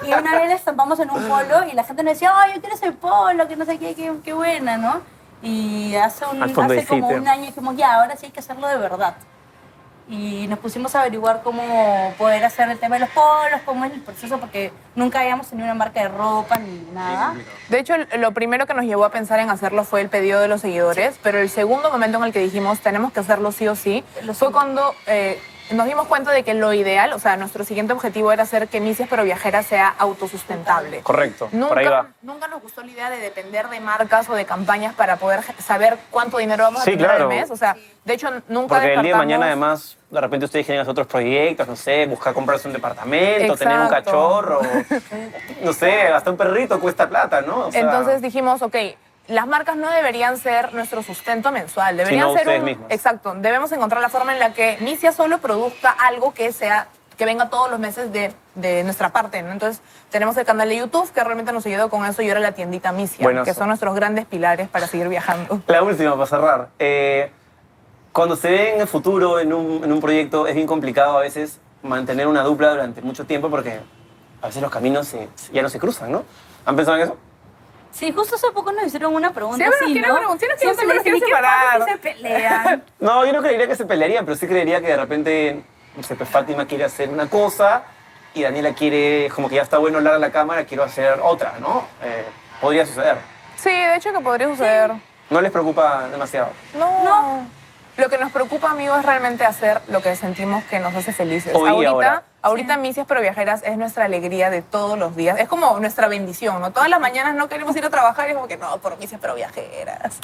Speaker 3: Y una vez estampamos en un polo y la gente nos decía, ay, yo quiero ese polo, que no sé qué, qué, qué buena, ¿no? Y hace, un, hace como un año dijimos, ya, ahora sí hay que hacerlo de verdad. Y nos pusimos a averiguar cómo poder hacer el tema de los polos, cómo es el proceso, porque nunca habíamos tenido una marca de ropa ni nada.
Speaker 2: De hecho, lo primero que nos llevó a pensar en hacerlo fue el pedido de los seguidores, pero el segundo momento en el que dijimos tenemos que hacerlo sí o sí, fue cuando eh, nos dimos cuenta de que lo ideal, o sea, nuestro siguiente objetivo era hacer que Misias pero Viajera sea autosustentable.
Speaker 1: Correcto, por ahí
Speaker 2: Nunca,
Speaker 1: va.
Speaker 2: nunca nos gustó la idea de depender de marcas o de campañas para poder saber cuánto dinero vamos a tener
Speaker 1: claro.
Speaker 2: al mes. O sea, de hecho, nunca
Speaker 1: Porque el día de mañana, además, de repente ustedes hacer otros proyectos, no sé, buscar comprarse un departamento, tener un cachorro, [LAUGHS] no sé, hasta un perrito cuesta plata, ¿no? O sea,
Speaker 2: Entonces dijimos, ok, las marcas no deberían ser nuestro sustento mensual, deberían
Speaker 1: Sino
Speaker 2: ser un...
Speaker 1: mismos.
Speaker 2: Exacto, debemos encontrar la forma en la que Misia solo produzca algo que sea que venga todos los meses de, de nuestra parte, ¿no? Entonces, tenemos el canal de YouTube que realmente nos ayudó con eso y ahora la tiendita Misia,
Speaker 1: Buenazo.
Speaker 2: que son nuestros grandes pilares para seguir viajando.
Speaker 1: La última, para cerrar. Eh, cuando se ve en el futuro en un, en un proyecto, es bien complicado a veces mantener una dupla durante mucho tiempo porque a veces los caminos se- ya no se cruzan, ¿no? ¿Han pensado en eso?
Speaker 3: Sí, justo hace poco nos hicieron una pregunta
Speaker 2: Siempre nos
Speaker 3: así,
Speaker 2: quieren
Speaker 3: ¿no?
Speaker 2: preguntar, siempre nos
Speaker 3: Siempre
Speaker 2: quieren
Speaker 3: dicen, ¿y qué pasa
Speaker 2: separar?
Speaker 3: se pelean? [LAUGHS]
Speaker 1: No, yo no creería que se pelearían, pero sí creería que de repente, no sé, pues Fátima quiere hacer una cosa y Daniela quiere, como que ya está bueno hablar a la cámara, quiero hacer otra, ¿no? Eh, podría suceder.
Speaker 2: Sí, de hecho que podría suceder.
Speaker 1: No les preocupa demasiado.
Speaker 2: No. no. Lo que nos preocupa, amigo, es realmente hacer lo que sentimos que nos hace felices.
Speaker 1: Hoy y
Speaker 2: ahorita,
Speaker 1: ahora.
Speaker 2: Ahorita Misias Pero Viajeras es nuestra alegría de todos los días. Es como nuestra bendición, ¿no? Todas las mañanas no queremos ir a trabajar y es como que no, por Misias Pero Viajeras.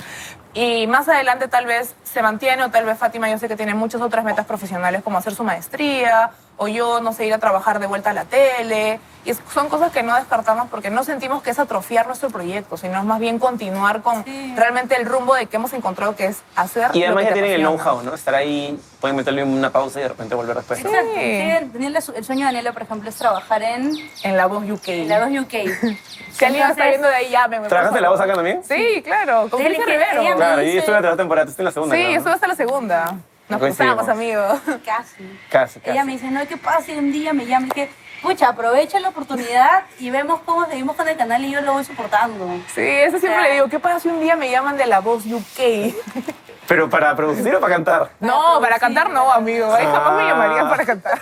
Speaker 2: Y más adelante tal vez se mantiene o tal vez Fátima yo sé que tiene muchas otras metas profesionales como hacer su maestría o yo, no sé, ir a trabajar de vuelta a la tele. Y es- son cosas que no descartamos porque no sentimos que es atrofiar nuestro proyecto, sino es más bien continuar con
Speaker 3: Sí.
Speaker 2: realmente el rumbo de que hemos encontrado que es hacer
Speaker 1: Y además
Speaker 2: lo
Speaker 1: ya
Speaker 2: que te
Speaker 1: tienen el know-how, ¿no? Estar ahí, pueden meterle una pausa y de repente volver después. ¿no?
Speaker 3: Exacto.
Speaker 2: Sí.
Speaker 3: Sí, Daniela, el sueño de Daniela, por ejemplo, es trabajar en,
Speaker 2: En la voz UK.
Speaker 3: en la 2 UK. [LAUGHS]
Speaker 2: Si alguien está viendo de ahí, llámeme.
Speaker 1: ¿Trabajaste
Speaker 2: por
Speaker 1: la voz acá también?
Speaker 2: Sí, claro, con
Speaker 3: que
Speaker 2: Rivero.
Speaker 3: ella me
Speaker 1: Claro, y
Speaker 3: dice-
Speaker 1: estuve en la tercera temporada, tú estás en la segunda.
Speaker 2: Sí,
Speaker 1: creo, ¿no?
Speaker 2: estuve hasta la segunda. Nos
Speaker 1: Coincidimos.
Speaker 2: cruzamos, amigo.
Speaker 3: Casi.
Speaker 1: Casi, casi.
Speaker 3: Ella me dice, no, ¿qué pasa si un día me llama? Y que, pucha, aprovecha la oportunidad y vemos cómo seguimos con el canal y yo lo voy soportando.
Speaker 2: Sí, eso siempre le digo. ¿Qué pasa si un día me llaman de la voz UK? [LAUGHS]
Speaker 1: ¿Pero para producir o para cantar?
Speaker 2: No, para cantar no, amigo. Ahí jamás me
Speaker 1: Ah.
Speaker 2: llamarían para cantar.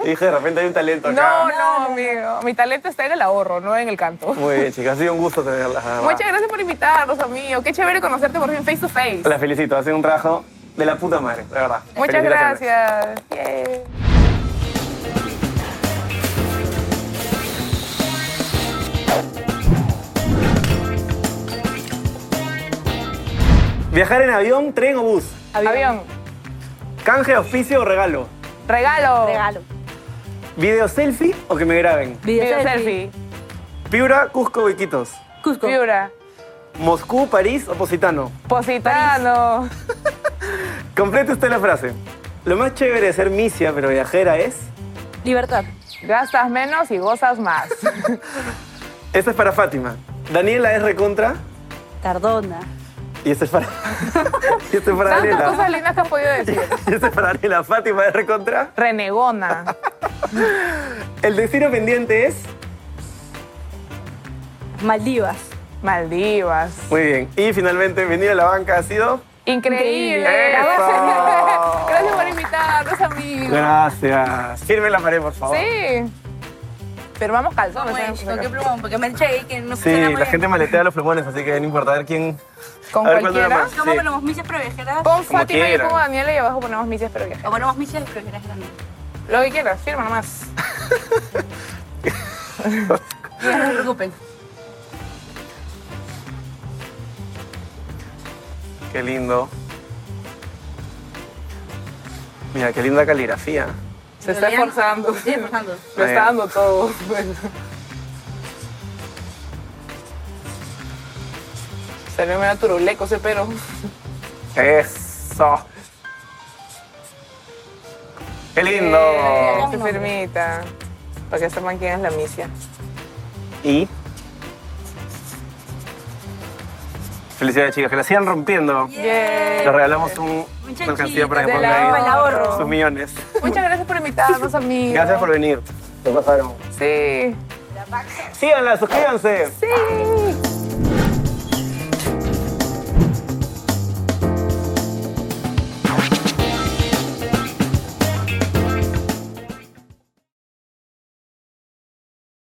Speaker 1: Y [LAUGHS] dije, de repente hay un talento acá.
Speaker 2: No, no, amigo. Mi talento está en el ahorro, no en el canto.
Speaker 1: Muy bien, chicas. Ha sido un gusto tenerlas.
Speaker 2: Muchas gracias por invitarnos, amigo. Qué chévere conocerte por fin face to face.
Speaker 1: Las felicito. Ha sido un trabajo de la puta madre, de verdad.
Speaker 2: Muchas gracias. Yay.
Speaker 1: ¿Viajar en avión, tren o bus?
Speaker 2: Avión.
Speaker 1: ¿Canje, auspicio o regalo?
Speaker 2: Regalo.
Speaker 3: Regalo.
Speaker 1: ¿Video selfie o que me graben?
Speaker 2: Video selfie.
Speaker 1: ¿Piura, Cusco o Iquitos?
Speaker 3: Cusco.
Speaker 2: Piura.
Speaker 1: ¿Moscú, París o Positano?
Speaker 2: Positano. [LAUGHS]
Speaker 1: Complete usted la frase. Lo más chévere de ser misia pero viajera es...
Speaker 3: Libertad.
Speaker 2: Gastas menos y gozas más. [LAUGHS]
Speaker 1: Esta es para Fátima. Daniela es recontra
Speaker 3: Cardona.
Speaker 1: Y esta es para... y esta es para
Speaker 2: Tantas
Speaker 1: Daniela.
Speaker 2: cosas lindas que has podido decir. [LAUGHS]
Speaker 1: Y esta es para Daniela. Fátima es recontra.
Speaker 2: Renegona. [LAUGHS]
Speaker 1: El destino pendiente es...
Speaker 3: Maldivas.
Speaker 2: Maldivas.
Speaker 1: Muy bien. Y finalmente, venir a la banca ha sido...
Speaker 2: Increíble.
Speaker 1: ¡Eso!
Speaker 2: Gracias por invitarnos, amigos.
Speaker 1: Gracias. Firme la pared, por favor.
Speaker 2: Sí. Pero vamos calzones. ¿eh?
Speaker 3: ¿Con qué plumón? Porque me eché ahí que no
Speaker 1: Sí, la gente maletea los plumones, así que no importa a ver quién...
Speaker 2: Con
Speaker 1: a ver
Speaker 2: cualquiera.
Speaker 1: más.
Speaker 3: ¿Cómo
Speaker 1: Sí.
Speaker 3: ponemos misias previajeras?
Speaker 2: Pon Fátima y yo pongo Daniela y abajo ponemos misias pero viajes.
Speaker 3: O ponemos misias previajeras grandes.
Speaker 2: Lo que quieras, firma nomás. [LAUGHS]
Speaker 3: No se preocupen.
Speaker 1: Qué lindo. Mira, qué linda caligrafía.
Speaker 2: Se está esforzando.
Speaker 3: Sí, [LAUGHS] esforzando.
Speaker 2: Lo está dando todo. [LAUGHS] Salió medio turuleco ese pero.
Speaker 1: Eso. Qué lindo.
Speaker 2: Eh, Qué firmita. Para que sepan quién es la misia.
Speaker 1: Y. Felicidades, chicas, que la sigan rompiendo.
Speaker 2: Yay.
Speaker 1: Les regalamos un, una alcancía para que pongan ahí
Speaker 2: ahorro.
Speaker 1: sus millones.
Speaker 2: Muchas gracias por invitarnos, amigos.
Speaker 1: Gracias por venir. Se pasaron.
Speaker 2: Sí.
Speaker 1: Síganla, suscríbanse.
Speaker 2: Sí.